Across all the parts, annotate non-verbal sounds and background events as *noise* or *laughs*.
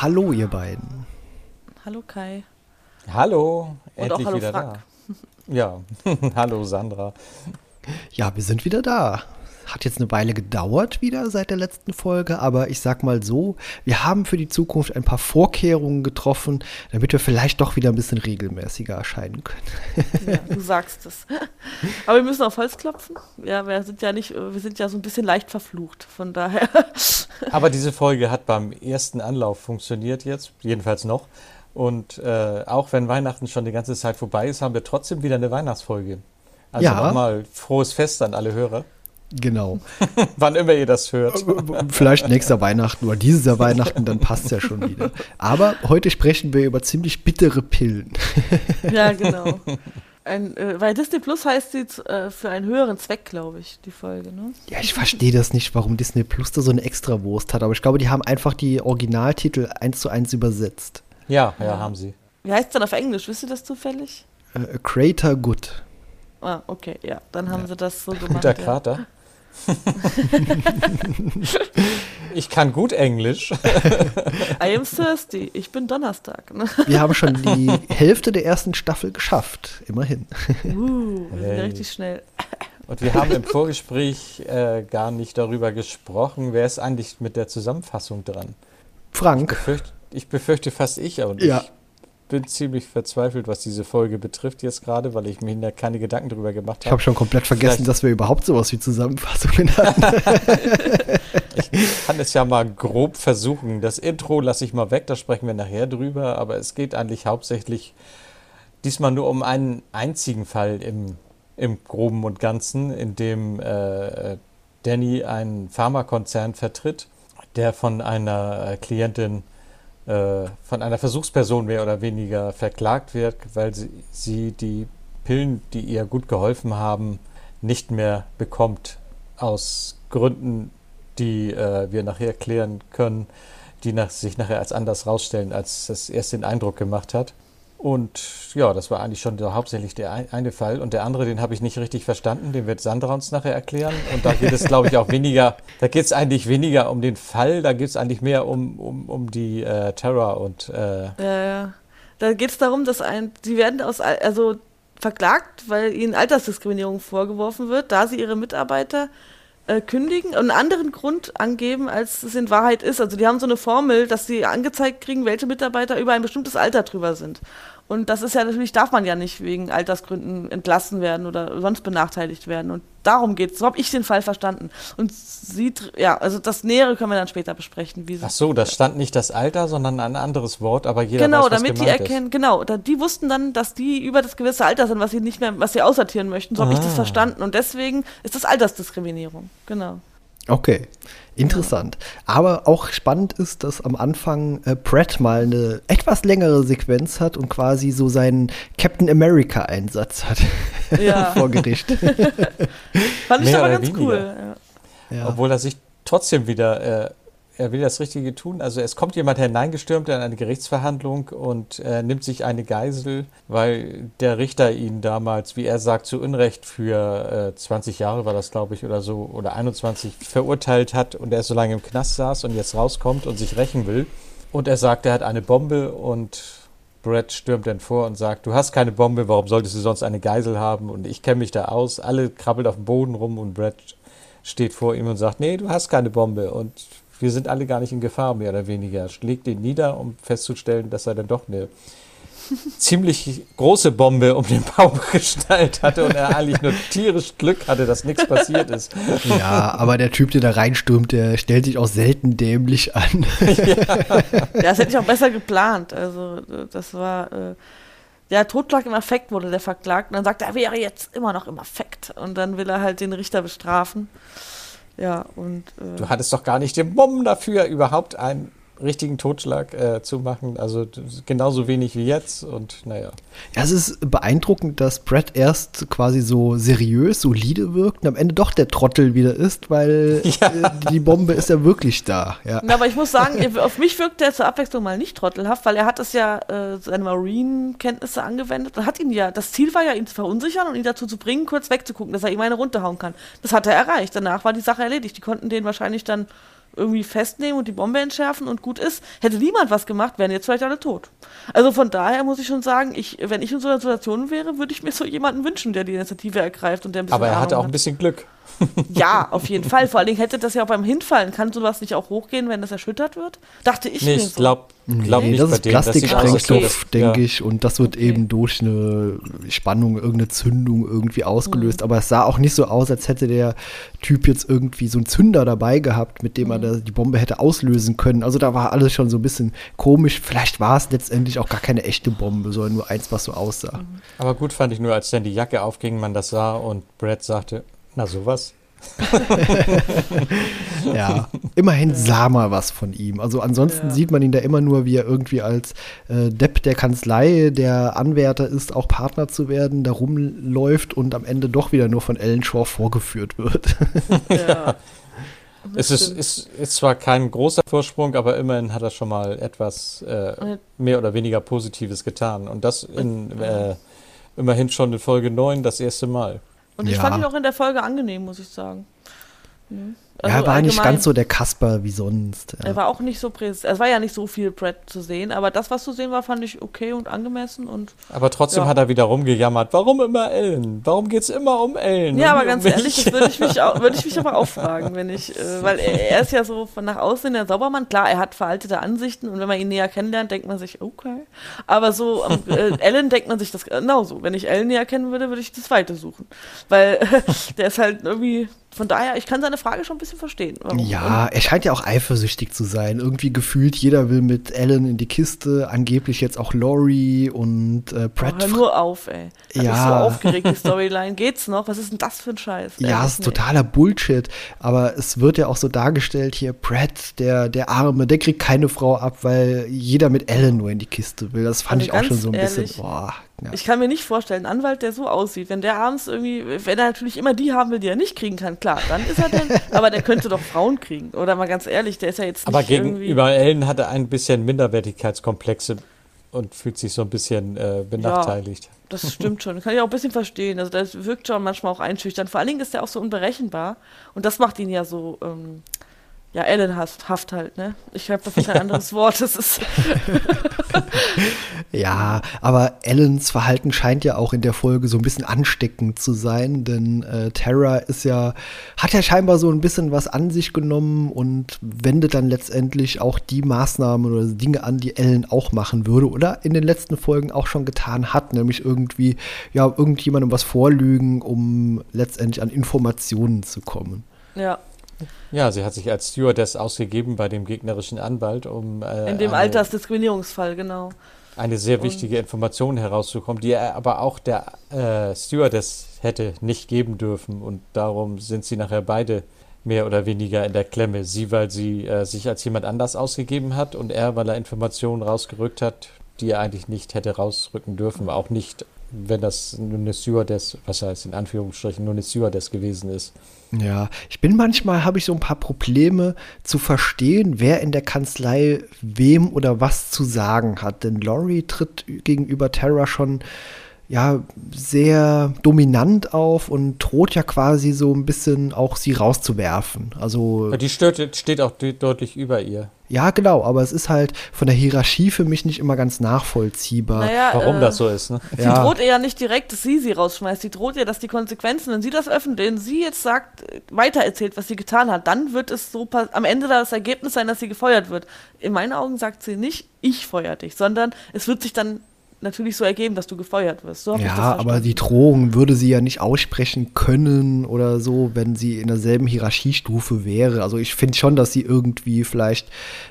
Hallo, ihr beiden. Hallo Kai. Hallo, Und endlich auch hallo wieder Frank. da. Ja, *laughs* hallo Sandra. Ja, wir sind wieder da. Hat jetzt eine Weile gedauert wieder seit der letzten Folge, aber ich sag mal so, wir haben für die Zukunft ein paar Vorkehrungen getroffen, damit wir vielleicht doch wieder ein bisschen regelmäßiger erscheinen können. Ja, du sagst es. Aber wir müssen auf Holz klopfen. Ja, wir sind ja nicht, wir sind ja so ein bisschen leicht verflucht. Von daher. Aber diese Folge hat beim ersten Anlauf funktioniert jetzt, jedenfalls noch. Und äh, auch wenn Weihnachten schon die ganze Zeit vorbei ist, haben wir trotzdem wieder eine Weihnachtsfolge. Also Ja. nochmal frohes Fest an alle Hörer. Genau. *laughs* Wann immer ihr das hört. Vielleicht nächster Weihnachten oder dieses Jahr Weihnachten, dann passt ja schon wieder. Aber heute sprechen wir über ziemlich bittere Pillen. ja, *laughs* genau. Ein, äh, weil Disney Plus heißt sie äh, für einen höheren Zweck, glaube ich, die Folge, ne? Ja, ich verstehe das nicht, warum Disney Plus da so eine Extrawurst hat, aber ich glaube, die haben einfach die Originaltitel eins zu eins übersetzt. Ja, ja, haben sie. Wie heißt es dann auf Englisch? Wisst ihr das zufällig? Äh, Creator Good. Ah, okay, ja. Dann haben sie das so *laughs* gemacht. Guter ja. Krater. *laughs* ich kann gut Englisch. I am thirsty. Ich bin Donnerstag. Ne? Wir haben schon die Hälfte der ersten Staffel geschafft, immerhin. Uh, wir sind ja Hey. richtig schnell. Und wir haben im Vorgespräch äh, gar nicht darüber gesprochen, wer ist eigentlich mit der Zusammenfassung dran. Frank, Befürcht, ich befürchte fast ich, aber Ja. ich bin ziemlich verzweifelt, was diese Folge betrifft jetzt gerade, weil ich mir da keine Gedanken drüber gemacht ich habe habe. schon komplett vergessen, Vielleicht- dass wir überhaupt sowas wie Zusammenfassungen hatten. *laughs* Ich kann es ja mal grob versuchen. Das Intro lasse ich mal weg, da sprechen wir nachher drüber, aber es geht eigentlich hauptsächlich diesmal nur um einen einzigen Fall im, im Groben und Ganzen, in dem äh, Danny einen Pharmakonzern vertritt, der von einer äh, Klientin, äh, von einer Versuchsperson mehr oder weniger verklagt wird, weil sie, sie die Pillen, die ihr gut geholfen haben, nicht mehr bekommt. Aus Gründen, die äh, wir nachher erklären können, die nach, sich nachher als anders rausstellen, als das erst den Eindruck gemacht hat. Und ja, das war eigentlich schon hauptsächlich der ein- eine Fall. Und der andere, den habe ich nicht richtig verstanden, den wird Sandra uns nachher erklären. Und da geht es, glaube ich, auch weniger, da geht es eigentlich weniger um den Fall, da geht es eigentlich mehr um, um, um die äh, Terror und äh, Ja, ja. Da geht es darum, dass ein, sie werden aus, Al- also verklagt, weil ihnen Altersdiskriminierung vorgeworfen wird, da sie ihre Mitarbeiter äh, kündigen und einen anderen Grund angeben, als es in Wahrheit ist. Also die haben so eine Formel, dass sie angezeigt kriegen, welche Mitarbeiter über ein bestimmtes Alter drüber sind. Und das ist ja natürlich, darf man ja nicht wegen Altersgründen entlassen werden oder sonst benachteiligt werden. Und darum geht es. So habe ich den Fall verstanden. Und sie, tr- ja, also das Nähere können wir dann später besprechen. Wie ach so, da stand nicht das Alter, sondern ein anderes Wort, aber jeder genau, weiß, was damit die erkennen, genau, da, die wussten dann, dass die über das gewisse Alter sind, was sie nicht mehr, was sie aussortieren möchten. So habe ich das Ah. verstanden. Und deswegen ist das Altersdiskriminierung. Genau. Okay, interessant. Aber auch spannend ist, dass am Anfang äh, Pratt mal eine etwas längere Sequenz hat und quasi so seinen Captain America-Einsatz hat *laughs* Ja. vor Gericht. Fand ich Mehr aber ganz weniger. cool. Ja. ja. Obwohl er sich trotzdem wieder, äh, er will das Richtige tun. Also es kommt jemand hineingestürmt in eine Gerichtsverhandlung und äh, nimmt sich eine Geisel, weil der Richter ihn damals, wie er sagt, zu Unrecht für äh, 20 Jahre war das, glaube ich, oder so, oder 21 verurteilt hat und er so lange im Knast saß und jetzt rauskommt und sich rächen will. Und er sagt, er hat eine Bombe und Brett stürmt dann vor und sagt, du hast keine Bombe, warum solltest du sonst eine Geisel haben? Und ich kenne mich da aus. Alle krabbelt auf dem Boden rum und Brett steht vor ihm und sagt, nee, du hast keine Bombe. Und wir sind alle gar nicht in Gefahr, mehr oder weniger. Schlägt ihn nieder, um festzustellen, dass er dann doch eine *laughs* ziemlich große Bombe um den Bauch *laughs* geschnallt hatte und er eigentlich nur tierisch Glück hatte, dass nichts passiert ist. ja, aber der Typ, der da reinstürmt, der stellt sich auch selten dämlich an. *laughs* ja, das hätte ich auch besser geplant. Also, das war. Äh, der Totschlag im Affekt wurde der verklagt und dann sagt er, er wäre jetzt immer noch im Affekt. Und dann will er halt den Richter bestrafen. Ja, und. Äh, Du hattest doch gar nicht den Mumm dafür, überhaupt ein richtigen Totschlag äh, zu machen. Also genauso wenig wie jetzt und naja. Ja, es ist beeindruckend, dass Brad erst quasi so seriös, solide wirkt und am Ende doch der Trottel wieder ist, weil ja. *laughs* äh, die Bombe ist ja wirklich da. Ja. Na, aber ich muss sagen, auf mich wirkt er zur Abwechslung mal nicht trottelhaft, weil er hat es ja äh, seine Marine-Kenntnisse angewendet und hat ihn ja, das Ziel war ja, ihn zu verunsichern und ihn dazu zu bringen, kurz wegzugucken, dass er ihm eine runterhauen kann. Das hat er erreicht. Danach war die Sache erledigt. Die konnten den wahrscheinlich dann irgendwie festnehmen und die Bombe entschärfen und gut ist. Hätte niemand was gemacht, wären jetzt vielleicht alle tot. Also von daher muss ich schon sagen, ich, wenn ich in so einer Situation wäre, würde ich mir so jemanden wünschen, der die Initiative ergreift und der ein bisschen. Aber er Ahnung hatte auch ein bisschen Glück. Ja, auf jeden Fall. Vor allen Dingen hätte das ja auch beim Hinfallen. Kann sowas nicht auch hochgehen, wenn das erschüttert wird? Dachte ich nee, mir. Ich glaube glaub nee, nicht das ist Plastiksprengstoff, okay. denke ich. Und das wird eben durch eine Spannung, irgendeine Zündung irgendwie ausgelöst. Mhm. Aber es sah auch nicht so aus, als hätte der Typ jetzt irgendwie so einen Zünder dabei gehabt, mit dem mhm. er die Bombe hätte auslösen können. Also da war alles schon so ein bisschen komisch. Vielleicht war es letztendlich auch gar keine echte Bombe, sondern nur eins, was so aussah. Mhm. Aber gut fand ich nur, als dann die Jacke aufging, man das sah und Brad sagte, na sowas. *laughs* ja, immerhin sah mal was von ihm. Also ansonsten ja. sieht man ihn da immer nur, wie er irgendwie als äh, Depp der Kanzlei, der Anwärter ist, auch Partner zu werden, da rumläuft und am Ende doch wieder nur von Ellen Shaw vorgeführt wird. ja. *laughs* Es ist, ist, ist, zwar kein großer Vorsprung, aber immerhin hat er schon mal etwas äh, mehr oder weniger Positives getan. Und das in, äh, immerhin schon in Folge 9 das erste Mal. Und ich ja. fand ihn auch in der Folge angenehm, muss ich sagen. Mhm. Also er war nicht ganz so der Kasper wie sonst. Ja. Er war auch nicht so präsent. Es war ja nicht so viel Brad zu sehen, aber das, was zu sehen war, fand ich okay und angemessen. Und, aber trotzdem ja. hat er wieder rumgejammert. Warum immer Ellen? Warum geht es immer um Ellen? Ja, aber ganz um ehrlich, das würde ich, mich *laughs* auch, würd ich mich aber auch fragen, wenn ich, äh, weil er, er, ist ja so von nach außen der Saubermann. Klar, er hat veraltete Ansichten und wenn man ihn näher kennenlernt, denkt man sich, okay. Aber so, ähm, äh, *laughs* Ellen denkt man sich das genauso. Wenn ich Ellen näher kennen würde, würde ich das Weite suchen. Weil äh, *laughs* der ist halt irgendwie von daher, ich kann seine Frage schon ein bisschen verstehen. Warum? Ja, er scheint ja auch eifersüchtig zu sein. Irgendwie gefühlt, jeder will mit Ellen in die Kiste, angeblich jetzt auch Laurie und äh, Pratt. Oh, hör nur auf, ey. Hab ja. Ich so aufgeregt, die Storyline. Geht's noch? Was ist denn das für ein Scheiß? Ja, es ist totaler Bullshit. Aber es wird ja auch so dargestellt hier, Pratt, der, der Arme, der kriegt keine Frau ab, weil jeder mit Ellen nur in die Kiste will. Das fand also ich auch schon so ein ehrlich, bisschen, boah, ja. Ich kann mir nicht vorstellen, ein Anwalt, der so aussieht, wenn der abends irgendwie, wenn er natürlich immer die haben will, die er nicht kriegen kann, klar, dann ist er dann, *laughs* aber der könnte doch Frauen kriegen. Oder mal ganz ehrlich, der ist ja jetzt nicht Aber gegenüber Ellen hat er ein bisschen Minderwertigkeitskomplexe und fühlt sich so ein bisschen äh, benachteiligt. Ja, das stimmt schon. Das kann ich auch ein bisschen verstehen. Also das wirkt schon manchmal auch einschüchternd. Vor allen Dingen ist er auch so unberechenbar. Und das macht ihn ja so, ähm, ja, Ellenhaft halt, ne? Ich habe dafür kein anderes *laughs* Wort. Das ist *laughs* ja, aber Ellens Verhalten scheint ja auch in der Folge so ein bisschen ansteckend zu sein, denn äh, Terra ist ja, hat ja scheinbar so ein bisschen was an sich genommen und wendet dann letztendlich auch die Maßnahmen oder Dinge an, die Ellen auch machen würde oder in den letzten Folgen auch schon getan hat, nämlich irgendwie, ja, irgendjemandem was vorlügen, um letztendlich an Informationen zu kommen. Ja, ja, sie hat sich als Stewardess ausgegeben bei dem gegnerischen Anwalt, um. Äh, In dem eine, Altersdiskriminierungsfall, genau. Eine sehr wichtige Und Information herauszukommen, die er aber auch der äh, Stewardess hätte nicht geben dürfen. Und darum sind sie nachher beide mehr oder weniger in der Klemme. Sie, weil sie äh, sich als jemand anders ausgegeben hat und er, weil er Informationen rausgerückt hat, die er eigentlich nicht hätte rausrücken dürfen. Auch nicht, wenn das nur eine Stewardess, was heißt in Anführungsstrichen, nur eine Stewardess gewesen ist. Ja, ich bin manchmal, habe ich so ein paar Probleme zu verstehen, wer in der Kanzlei wem oder was zu sagen hat. Denn Laurie tritt gegenüber Terra schon ja sehr dominant auf und droht ja quasi so ein bisschen auch sie rauszuwerfen. Also die stört, steht auch deutlich über ihr. Ja, genau, aber es ist halt von der Hierarchie für mich nicht immer ganz nachvollziehbar. Naja, Warum äh, das so ist, ne? Sie ja. droht ihr ja nicht direkt, dass sie sie rausschmeißt. Sie droht ihr, dass die Konsequenzen, wenn sie das öffentlich, wenn sie jetzt sagt, weitererzählt, was sie getan hat, dann wird es so am Ende das Ergebnis sein, dass sie gefeuert wird. In meinen Augen sagt sie nicht, ich feuer dich, sondern es wird sich dann natürlich so ergeben, dass du gefeuert wirst. So ja, aber die Drohung würde sie ja nicht aussprechen können oder so, wenn sie in derselben Hierarchiestufe wäre. Also ich finde schon, dass sie irgendwie vielleicht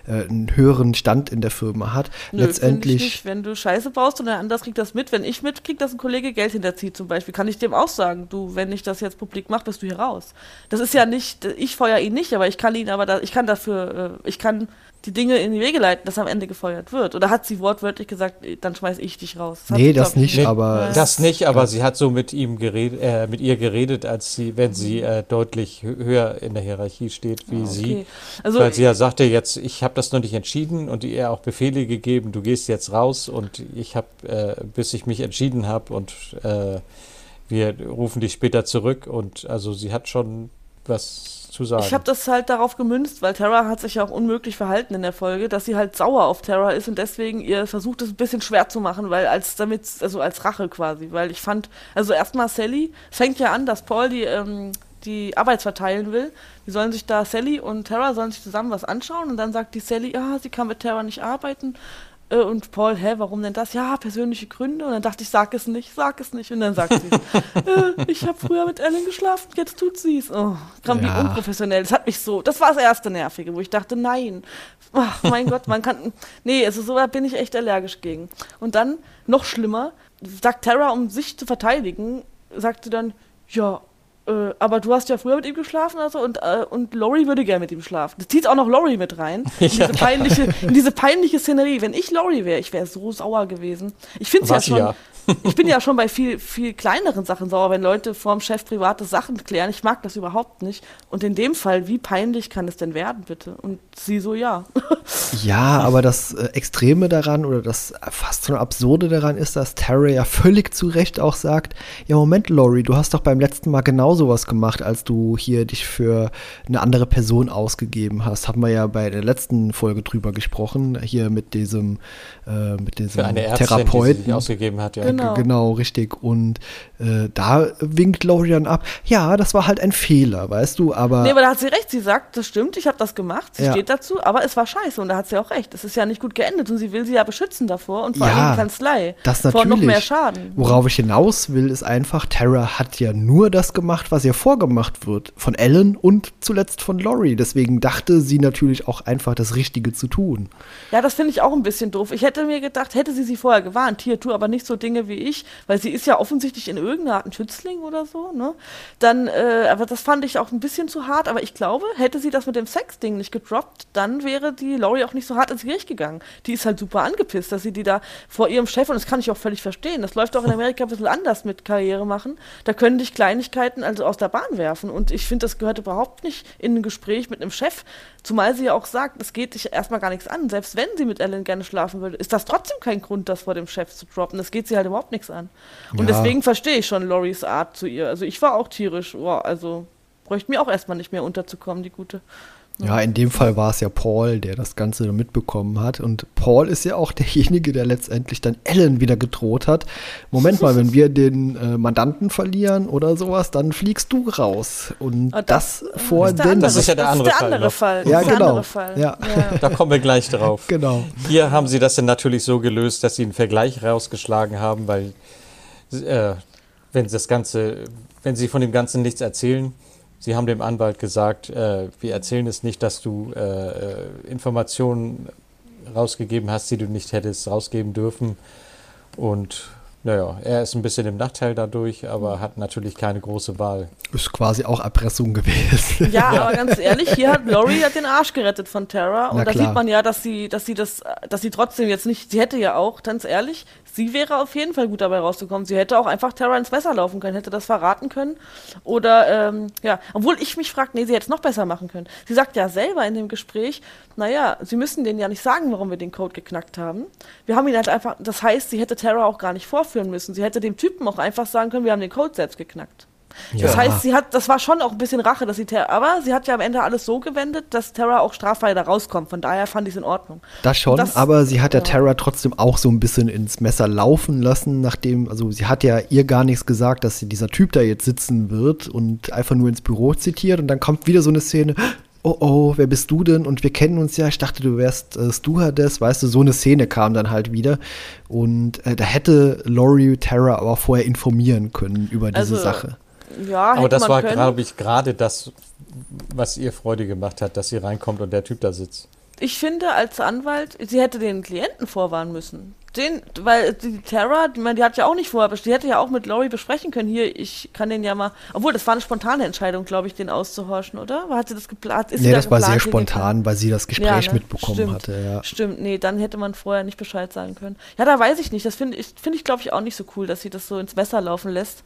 äh, einen höheren Stand in der Firma hat. Nö, Letztendlich. Ich nicht. Wenn du Scheiße baust und der andere kriegt das mit, wenn ich mitkriege, dass ein Kollege Geld hinterzieht zum Beispiel, kann ich dem auch sagen, du, wenn ich das jetzt publik mache, bist du hier raus. Das ist ja nicht, ich feuer ihn nicht, aber ich kann ihn aber, da, ich kann dafür, äh, ich kann die Dinge in die Wege leiten, dass am Ende gefeuert wird. Oder hat sie wortwörtlich gesagt, dann schmeiß ich dich raus? Das nee, das nicht, nee, aber. Das nicht, aber ja. sie hat so mit ihm geredet, äh, mit ihr geredet, als sie, wenn sie äh, deutlich höher in der Hierarchie steht wie ah, okay. sie. Also, weil sie ja sagte, jetzt, ich habe das noch nicht entschieden und ihr auch Befehle gegeben, du gehst jetzt raus und ich habe, äh, bis ich mich entschieden habe und äh, wir rufen dich später zurück und also sie hat schon was zu sagen. Ich habe das halt darauf gemünzt, weil Terra hat sich ja auch unmöglich verhalten in der Folge, dass sie halt sauer auf Terra ist und deswegen ihr versucht es ein bisschen schwer zu machen, weil als damit, also als Rache quasi, weil ich fand, also erstmal Sally, fängt ja an, dass Paul die, ähm, die Arbeit verteilen will. Die sollen sich da, Sally und Terra sollen sich zusammen was anschauen und dann sagt die Sally, ja, sie kann mit Terra nicht arbeiten. Äh, und Paul, hä, warum denn das? Ja, persönliche Gründe. Und dann dachte ich, sag es nicht, sag es nicht. Und dann sagt sie, *laughs* äh, ich habe früher mit Ellen geschlafen, jetzt tut sie es. Oh, ja. wie unprofessionell. Das hat mich so, das war das erste Nervige, wo ich dachte, nein, ach, mein Gott, man kann, nee, also so bin ich echt allergisch gegen. Und dann, noch schlimmer, sagt Tara, um sich zu verteidigen, sagt sie dann, ja, äh, aber du hast ja früher mit ihm geschlafen also und, äh, und Laurie würde gerne mit ihm schlafen. Das zieht auch noch Laurie mit rein. *laughs* In diese peinliche, in diese peinliche Szenerie. Wenn ich Laurie wäre, ich wäre so sauer gewesen. Ich finde es ja schon. Ja *laughs* ich bin ja schon bei viel, viel kleineren Sachen sauer, wenn Leute vorm Chef private Sachen klären. Ich mag das überhaupt nicht. Und in dem Fall, wie peinlich kann es denn werden, bitte? Und sie so, ja. *laughs* Ja, aber das äh, Extreme daran oder das fast schon Absurde daran ist, dass Terry ja völlig zu Recht auch sagt, ja Moment, Laurie, du hast doch beim letzten Mal genau sowas gemacht, als du hier dich für eine andere Person ausgegeben hast. Haben wir ja bei der letzten Folge drüber gesprochen, hier mit diesem, äh, mit diesem für eine Ärztin, Therapeuten. Die sich ausgegeben hat, ja. Genau, genau richtig. Und äh, da winkt Lorian ab. Ja, das war halt ein Fehler, weißt du, aber. Nee, aber da hat sie recht. Sie sagt, das stimmt, ich habe das gemacht. Sie ja. steht dazu, aber es war scheiße und da hat sie auch recht. Es ist ja nicht gut geendet und sie will sie ja beschützen davor und vor ja, allem Kanzlei. Das natürlich. Vor noch mehr Schaden. Worauf ich hinaus will, ist einfach, Tara hat ja nur das gemacht, was ihr vorgemacht wird. Von Ellen und zuletzt von Laurie. Deswegen dachte sie natürlich auch einfach, das Richtige zu tun. Ja, das finde ich auch ein bisschen doof. Ich hätte mir gedacht, hätte sie sie vorher gewarnt, hier, tu aber nicht so Dinge wie ich, weil sie ist ja offensichtlich in irgendeiner Art ein Schützling oder so, ne? Dann, äh, aber das fand ich auch ein bisschen zu hart, aber ich glaube, hätte sie das mit dem Sex-Ding nicht gedroppt, dann wäre die Laurie auch nicht so hart ins Gericht gegangen. Die ist halt super angepisst, dass sie die da vor ihrem Chef, und das kann ich auch völlig verstehen, das läuft auch in Amerika ein bisschen anders mit Karriere machen, da können dich Kleinigkeiten also aus der Bahn werfen und ich finde, das gehört überhaupt nicht in ein Gespräch mit einem Chef, zumal sie ja auch sagt, es geht dich erstmal gar nichts an, selbst wenn sie mit Ellen gerne schlafen würde, ist das trotzdem kein Grund, das vor dem Chef zu droppen, das geht sie halt überhaupt nichts an. Und ja. deswegen verstehe ich schon Loris Art zu ihr. Also ich war auch tierisch, oh, also bräuchte mir auch erstmal nicht mehr unterzukommen, die gute. Ja, in dem Fall war es ja Paul, der das Ganze mitbekommen hat. Und Paul ist ja auch *laughs* derjenige, der letztendlich dann Ellen wieder gedroht hat. Moment mal, wenn wir den äh, Mandanten verlieren oder sowas, dann fliegst du raus. Und oh, das, das, vor den. Das ist ja der andere, der andere Fall. Fall. Ja, genau. Fall. Ja. ja. *laughs* Da kommen wir gleich drauf. Genau. Hier haben sie das dann natürlich so gelöst, dass sie einen Vergleich rausgeschlagen haben, weil äh, wenn das Ganze, wenn sie von dem Ganzen nichts erzählen, sie haben dem Anwalt gesagt, äh, wir erzählen es nicht, dass du äh, äh, Informationen rausgegeben hast, die du nicht hättest rausgeben dürfen. Und naja, er ist ein bisschen im Nachteil dadurch, aber hat natürlich keine große Wahl. Ist quasi auch Erpressung gewesen. Ja, *laughs* aber ganz ehrlich, hier hat Laurie hat den Arsch gerettet von Terra und Na da klar. sieht man ja, dass sie, dass sie das, dass sie trotzdem jetzt nicht, sie hätte ja auch, ganz ehrlich, sie wäre auf jeden Fall gut dabei rausgekommen. Sie hätte auch einfach Terra ins Messer laufen können, hätte das verraten können. Oder, ähm, ja, obwohl ich mich frage, nee, sie hätte es noch besser machen können. Sie sagt ja selber in dem Gespräch, naja, sie müssen denen ja nicht sagen, warum wir den Code geknackt haben. Wir haben ihn halt einfach, das heißt, sie hätte Terra auch gar nicht vorführen müssen. Sie hätte dem Typen auch einfach sagen können, wir haben den Code selbst geknackt. Ja. Das heißt, sie hat, das war schon auch ein bisschen Rache, dass sie Terra, aber sie hat ja am Ende alles so gewendet, dass Terra auch straffrei da rauskommt. Von daher fand ich es in Ordnung. Das schon, das, aber sie hat ja, ja Terra trotzdem auch so ein bisschen ins Messer laufen lassen, nachdem, also sie hat ja ihr gar nichts gesagt, dass sie dieser Typ da jetzt sitzen wird und einfach nur ins Büro zitiert und dann kommt wieder so eine Szene, oh oh, wer bist du denn? Und wir kennen uns ja, ich dachte, du wärst äh, Stewardess, weißt du, so eine Szene kam dann halt wieder. Und äh, da hätte Laurie Terra aber vorher informieren können über diese also, Sache. Ja, Aber das war, glaube ich, gerade das, was ihr Freude gemacht hat, dass sie reinkommt und der Typ da sitzt. Ich finde, als Anwalt, sie hätte den Klienten vorwarnen müssen. Den, weil die Tara, die, die hat ja auch nicht vorher, die hätte ja auch mit Laurie besprechen können, hier, ich kann den ja mal, obwohl das war eine spontane Entscheidung, glaube ich, den auszuhorchen, oder? Hat sie das geplant? Ist nee, da das war sehr spontan, weil sie das Gespräch ja, ne? mitbekommen Stimmt. hatte, ja. Stimmt, nee, dann hätte man vorher nicht Bescheid sagen können. Ja, da weiß ich nicht, das finde ich, finde ich, glaube ich, auch nicht so cool, dass sie das so ins Messer laufen lässt.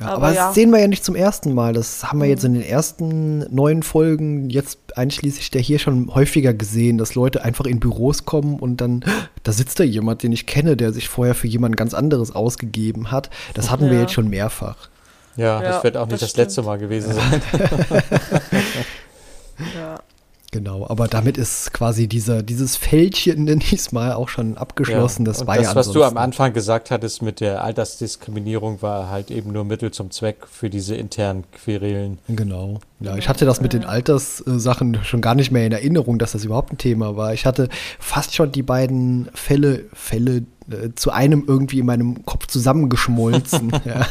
Ja, aber, aber ja. das sehen wir ja nicht zum ersten Mal. Das haben wir jetzt in den ersten neun Folgen, jetzt einschließlich der hier schon häufiger gesehen, dass Leute einfach in Büros kommen und dann, *gasps* da sitzt da jemand, den ich kenne, der sich vorher für jemand ganz anderes ausgegeben hat. Das hatten ja. wir jetzt schon mehrfach. Ja, das wird auch nicht das, das letzte Mal gewesen sein. *laughs* ja. Genau, aber damit ist quasi dieser, dieses Fältchen, *laughs* nenne ich es mal, auch schon abgeschlossen. Ja, das war das, ja was du am Anfang gesagt hattest mit der Altersdiskriminierung, war halt eben nur Mittel zum Zweck für diese internen Querelen. Genau. Ja, ich hatte das mit den Alterssachen schon gar nicht mehr in Erinnerung, dass das überhaupt ein Thema war. Ich hatte fast schon die beiden Fälle, Fälle äh, zu einem irgendwie in meinem Kopf zusammengeschmolzen. *laughs* ja.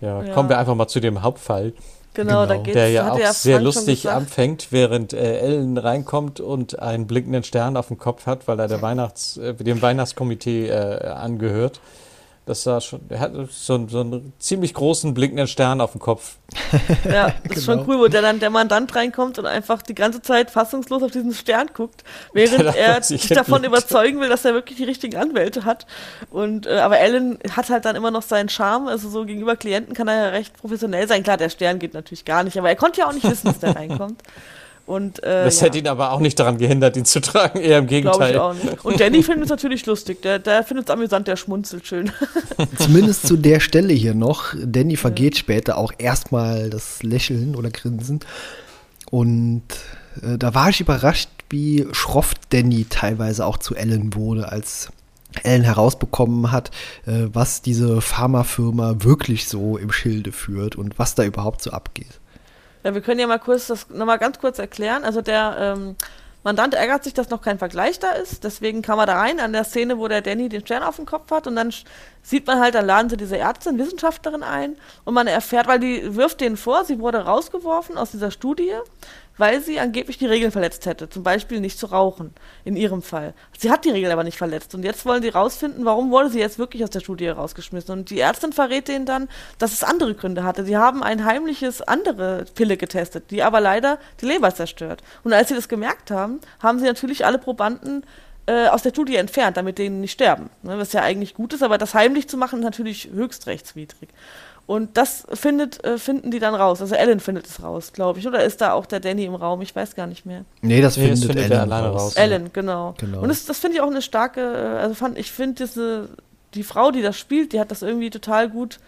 ja, kommen wir einfach mal zu dem Hauptfall. Genau, genau. da geht's, der ja auch ja sehr lustig anfängt, während äh, Ellen reinkommt und einen blinkenden Stern auf dem Kopf hat, weil er der *laughs* Weihnachts, äh, dem Weihnachtskomitee äh, angehört. Das war schon, er hat so, so einen ziemlich großen blinkenden Stern auf dem Kopf. *laughs* Ja, das ist genau. schon cool, wo der dann der Mandant reinkommt und einfach die ganze Zeit fassungslos auf diesen Stern guckt, während er sich davon überzeugen will, dass er wirklich die richtigen Anwälte hat. Und äh, aber Alan hat halt dann immer noch seinen Charme, also so gegenüber Klienten kann er ja recht professionell sein. Klar, der Stern geht natürlich gar nicht, aber er konnte ja auch nicht wissen, dass der *laughs* reinkommt. Und, äh, das ja. hätte ihn aber auch nicht daran gehindert, ihn zu tragen, eher im Gegenteil. Ich auch nicht. Und Danny findet es natürlich lustig, der, der findet es amüsant, der schmunzelt schön. *laughs* Zumindest zu der Stelle hier noch. Danny vergeht ja. später auch erstmal das Lächeln oder Grinsen. Und äh, da war ich überrascht, wie schroff Danny teilweise auch zu Ellen wurde, als Ellen herausbekommen hat, äh, was diese Pharmafirma wirklich so im Schilde führt und was da überhaupt so abgeht. Ja, wir können ja mal kurz das nochmal ganz kurz erklären. Also der ähm, Mandant ärgert sich, dass noch kein Vergleich da ist. Deswegen kam er da rein an der Szene, wo der Danny den Stern auf dem Kopf hat. Und dann sieht man halt, dann laden sie diese Ärztin, Wissenschaftlerin ein. Und man erfährt, weil die wirft denen vor, sie wurde rausgeworfen aus dieser Studie weil sie angeblich die Regeln verletzt hätte, zum Beispiel nicht zu rauchen, in ihrem Fall. Sie hat die Regeln aber nicht verletzt und jetzt wollen sie rausfinden, warum wurde sie jetzt wirklich aus der Studie rausgeschmissen. Und die Ärztin verrät denen dann, dass es andere Gründe hatte. Sie haben ein heimliches andere Pille getestet, die aber leider die Leber zerstört. Und als sie das gemerkt haben, haben sie natürlich alle Probanden äh, aus der Studie entfernt, damit denen nicht sterben. Ne, was ja eigentlich gut ist, aber das heimlich zu machen, ist natürlich höchst rechtswidrig. Und das findet, äh, finden die dann raus. Also Ellen findet es raus, glaube ich. Oder ist da auch der Danny im Raum? Ich weiß gar nicht mehr. Nee, das nee, findet, das findet Ellen alleine raus. raus. Ellen, genau. genau. Und das, das finde ich auch eine starke, äh, also fand, ich finde diese, die Frau, die das spielt, die hat das irgendwie total gut,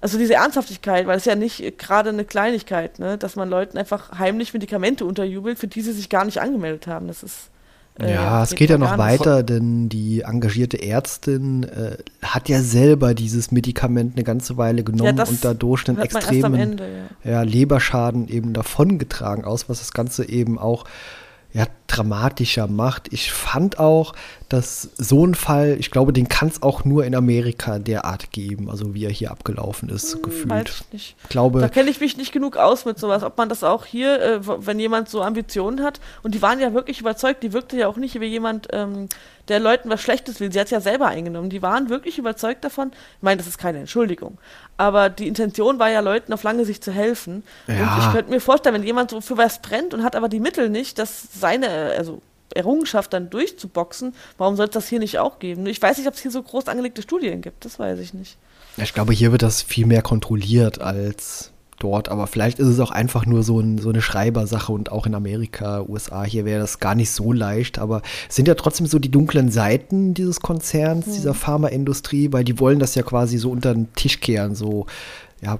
also diese Ernsthaftigkeit, weil es ja nicht gerade eine Kleinigkeit, ne, dass man Leuten einfach heimlich Medikamente unterjubelt, für die sie sich gar nicht angemeldet haben. Das ist äh, ja, es geht ja noch weiter, denn die engagierte Ärztin äh, hat ja selber dieses Medikament eine ganze Weile genommen ja, und dadurch einen extremen Ende, ja. Ja, Leberschaden eben davongetragen aus, was das Ganze eben auch ja, dramatischer macht. Ich fand auch, dass so ein Fall, ich glaube, den kann es auch nur in Amerika derart geben, also wie er hier abgelaufen ist, hm, gefühlt. Weiß nicht. Ich glaube, da kenne ich mich nicht genug aus mit sowas, ob man das auch hier, äh, wenn jemand so Ambitionen hat, und die waren ja wirklich überzeugt, die wirkte ja auch nicht wie jemand, ähm, der Leuten was Schlechtes will. Sie hat es ja selber eingenommen. Die waren wirklich überzeugt davon. Ich meine, das ist keine Entschuldigung. Aber die Intention war ja, Leuten auf lange Sicht zu helfen. Ja. Und ich könnte mir vorstellen, wenn jemand so für was brennt und hat aber die Mittel nicht, dass seine, also Errungenschaft dann durchzuboxen, warum soll es das hier nicht auch geben? Ich weiß nicht, ob es hier so groß angelegte Studien gibt. Das weiß ich nicht. Ich glaube, hier wird das viel mehr kontrolliert als dort. Aber vielleicht ist es auch einfach nur so, ein, so eine Schreibersache und auch in Amerika, USA, hier wäre das gar nicht so leicht. Aber es sind ja trotzdem so die dunklen Seiten dieses Konzerns, hm. dieser Pharmaindustrie, weil die wollen das ja quasi so unter den Tisch kehren, so, ja.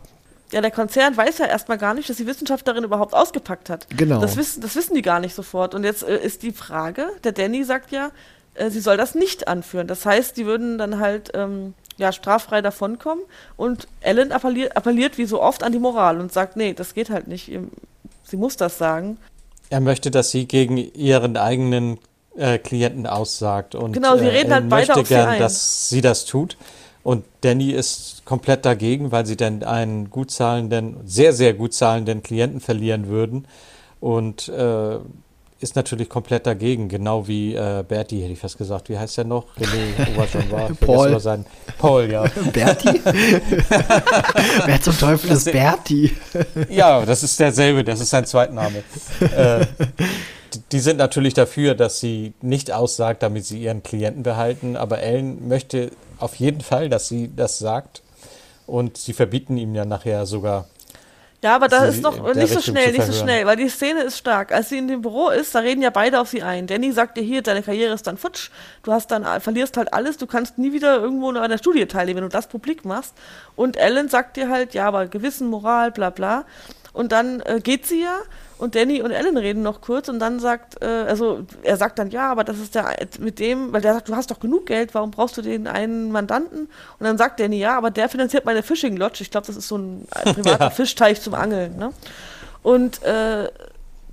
Ja, der Konzern weiß ja erstmal gar nicht, dass die Wissenschaftlerin überhaupt ausgepackt hat. Genau. Das wissen, das wissen die gar nicht sofort. Und jetzt äh, ist die Frage, der Danny sagt ja, äh, sie soll das nicht anführen. Das heißt, die würden dann halt ähm, ja, straffrei davonkommen. Und Ellen appelliert, appelliert wie so oft an die Moral und sagt, nee, das geht halt nicht. Sie muss das sagen. Er möchte, dass sie gegen ihren eigenen äh, Klienten aussagt. Und, genau, sie reden äh, halt beide möchte gern, dass sie das tut. Und Danny ist komplett dagegen, weil sie dann einen gut zahlenden, sehr, sehr gut zahlenden Klienten verlieren würden. Und äh, ist natürlich komplett dagegen, genau wie äh, Bertie, hätte ich fast gesagt. Wie heißt der noch? René Oberschon war. *laughs* Paul. Sein. Paul, ja. *laughs* Berti? *laughs* Wer zum Teufel ist Berti? ja, das ist derselbe, das ist sein Zweitname. äh, die sind natürlich dafür, dass sie nicht aussagt, damit sie ihren Klienten behalten, aber Ellen möchte auf jeden Fall, dass sie das sagt und sie verbieten ihm ja nachher sogar ja, aber da ist noch nicht so schnell, nicht so schnell, weil die Szene ist stark. Als sie in dem Büro ist, da reden ja beide auf sie ein. Danny sagt dir hier, deine Karriere ist dann futsch, du hast dann, verlierst halt alles, du kannst nie wieder irgendwo an der Studie teilnehmen, wenn du das publik machst. Und Ellen sagt dir halt, ja, aber Gewissen, Moral, bla bla. Und dann äh, geht sie ja und Danny und Ellen reden noch kurz und dann sagt, äh, also er sagt dann, ja, aber das ist der mit dem, weil der sagt, du hast doch genug Geld, warum brauchst du den einen Mandanten? Und dann sagt Danny, ja, aber der finanziert meine Fishing Lodge. Ich glaube, das ist so ein, *laughs* privater ja. Fischteich zum Angeln. Ne? Und äh,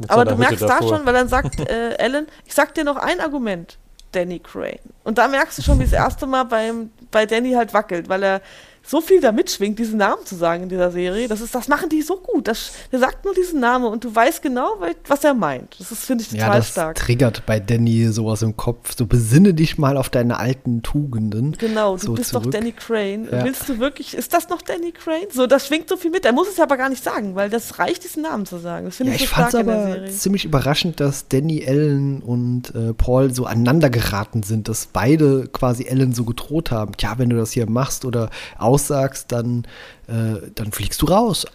aber du merkst da schon, weil dann sagt äh, *laughs* Ellen, ich sag dir noch ein Argument, Danny Crane. Und da merkst du schon, wie das erste Mal beim, bei Danny halt wackelt, weil er so viel da mitschwingt, diesen Namen zu sagen in dieser Serie. Das, ist, das machen die so gut. Das, der sagt nur diesen Namen und du weißt genau, was er meint. Das finde ich, total ja, das stark. triggert bei Danny sowas im Kopf. So besinne dich mal auf deine alten Tugenden. Genau, du so bist zurück. doch Danny Crane. Ja. Willst du wirklich, ist das noch Danny Crane? So, das schwingt so viel mit. Er muss es aber gar nicht sagen, weil das reicht, diesen Namen zu sagen. Das finde ja, ich so ich stark in der Serie. ziemlich überraschend, dass Danny, Ellen und äh, Paul so aneinander geraten sind, dass beide quasi Ellen so gedroht haben. Tja, wenn du das hier machst oder aussagst, dann äh, dann fliegst du raus.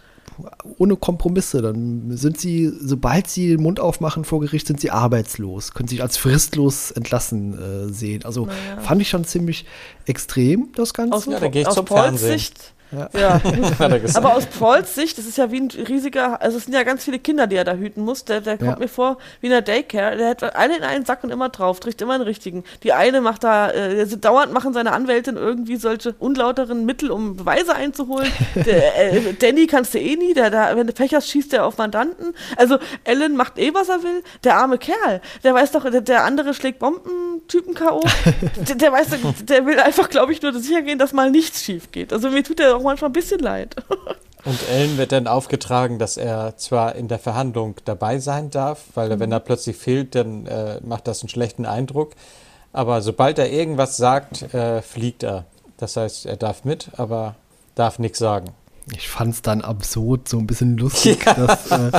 Ohne Kompromisse. Dann sind sie, sobald sie den Mund aufmachen vor Gericht, sind sie arbeitslos, können sich als fristlos entlassen äh, sehen. Also naja. fand ich schon ziemlich extrem, das Ganze. Aus, ja, aus Pauls Sicht ja. ja. *laughs* Aber aus Pauls Sicht, das ist ja wie ein riesiger, also es sind ja ganz viele Kinder, die er da hüten muss. Der, der kommt ja. mir vor wie in der Daycare. Der hat alle in einen Sack und immer drauf, trägt immer einen richtigen. Die eine macht da, äh, dauernd machen seine Anwältin irgendwie solche unlauteren Mittel, um Beweise einzuholen. *laughs* der, äh, Danny kannst du eh nie, der, der, wenn du Pech hast, schießt der auf Mandanten. Also Ellen macht eh, was er will. Der arme Kerl, der weiß doch, der, der andere schlägt Bombentypen K.O. *laughs* der, der weiß, der will einfach, glaube ich, nur sicher gehen, dass mal nichts schief geht. Also mir tut der auch manchmal ein bisschen leid. *laughs* Und Ellen wird dann aufgetragen, dass er zwar in der Verhandlung dabei sein darf, weil mhm. wenn er plötzlich fehlt, dann äh, macht das einen schlechten Eindruck. Aber sobald er irgendwas sagt, äh, fliegt er. Das heißt, er darf mit, aber darf nichts sagen. Ich fand es dann absurd, so ein bisschen lustig, *laughs* ja. dass äh,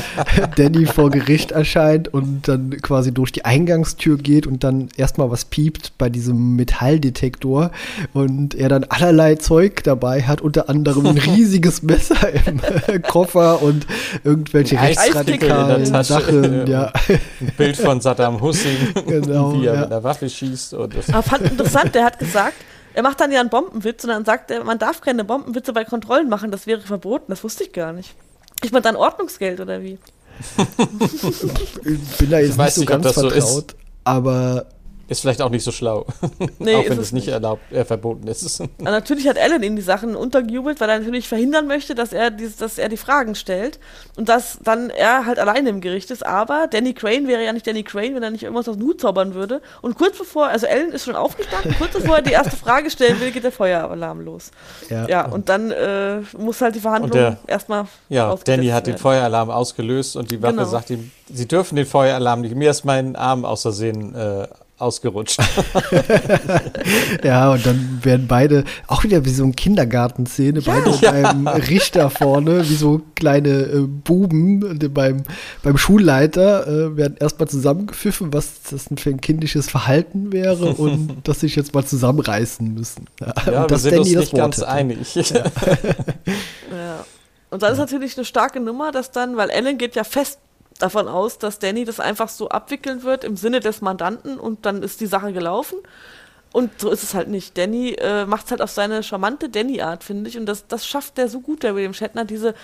Danny vor Gericht erscheint und dann quasi durch die Eingangstür geht und dann erstmal was piept bei diesem Metalldetektor und er dann allerlei Zeug dabei hat, unter anderem ein *laughs* riesiges Messer im äh, *laughs* Koffer und irgendwelche rechtsradikalen Sachen. Ja. Ein Bild von Saddam Hussein, genau, wie er ja. mit der Waffe schießt. Und das Aber fand interessant, der hat gesagt, er macht dann ja einen Bombenwitz und dann sagt er, man darf keine Bombenwitze bei Kontrollen machen, das wäre verboten. Das wusste ich gar nicht. Ich meine dann Ordnungsgeld oder wie? ich bin da jetzt ich nicht so nicht, ganz vertraut, so aber ist vielleicht auch nicht so schlau. *laughs* Nee, auch wenn es nicht erlaubt, äh, verboten ist. Aber natürlich hat Alan ihm die Sachen untergejubelt, weil er natürlich verhindern möchte, dass er, dies, dass er die Fragen stellt und dass dann er halt alleine im Gericht ist. Aber Danny Crane wäre ja nicht Danny Crane, wenn er nicht irgendwas aus dem Hut zaubern würde. Und kurz bevor, also Alan ist schon aufgestanden, kurz bevor er die erste Frage stellen will, geht der Feueralarm los. Ja, ja und dann äh, muss halt die Verhandlung erstmal. Ja, Danny hat werden. den Feueralarm ausgelöst und die Wache genau. sagt ihm, sie dürfen den Feueralarm nicht. Mir ist mein Arm außersehen äh, ausgerutscht. *laughs* ja, und dann werden beide, auch wieder wie so eine Kindergartenszene, ja. beide ja. beim Richter vorne, wie so kleine äh, Buben beim, beim Schulleiter, äh, werden erstmal zusammengepfiffen, was das denn für ein kindisches Verhalten wäre *laughs* und dass sich jetzt mal zusammenreißen müssen. Ja, ja und wir sind Danny uns nicht ganz hätte. einig. Ja. *laughs* ja. Und dann ist natürlich eine starke Nummer, dass dann, weil Ellen geht ja fest davon aus, dass Danny das einfach so abwickeln wird im Sinne des Mandanten und dann ist die Sache gelaufen. Und so ist es halt nicht. Danny äh, macht es halt auf seine charmante Danny-Art, finde ich. Und das, das schafft der so gut, der William Shatner, diese,